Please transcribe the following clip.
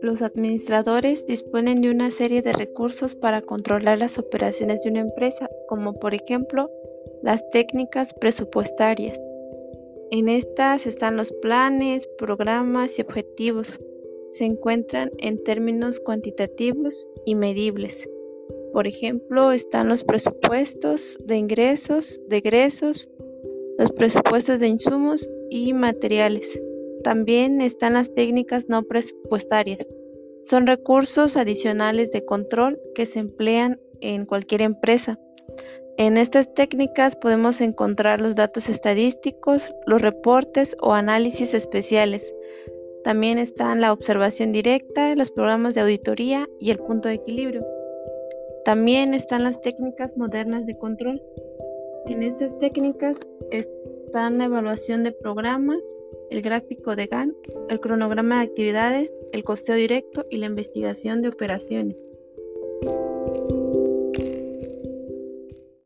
Los administradores disponen de una serie de recursos para controlar las operaciones de una empresa, como por ejemplo las técnicas presupuestarias. En estas están los planes, programas y objetivos. Se encuentran en términos cuantitativos y medibles. Por ejemplo, están los presupuestos de ingresos, de egresos, los presupuestos de insumos y materiales. También están las técnicas no presupuestarias. Son recursos adicionales de control que se emplean en cualquier empresa. En estas técnicas podemos encontrar los datos estadísticos, los reportes o análisis especiales. También están la observación directa, los programas de auditoría y el punto de equilibrio. También están las técnicas modernas de control. En estas técnicas están la evaluación de programas, el gráfico de GAN, el cronograma de actividades, el costeo directo y la investigación de operaciones.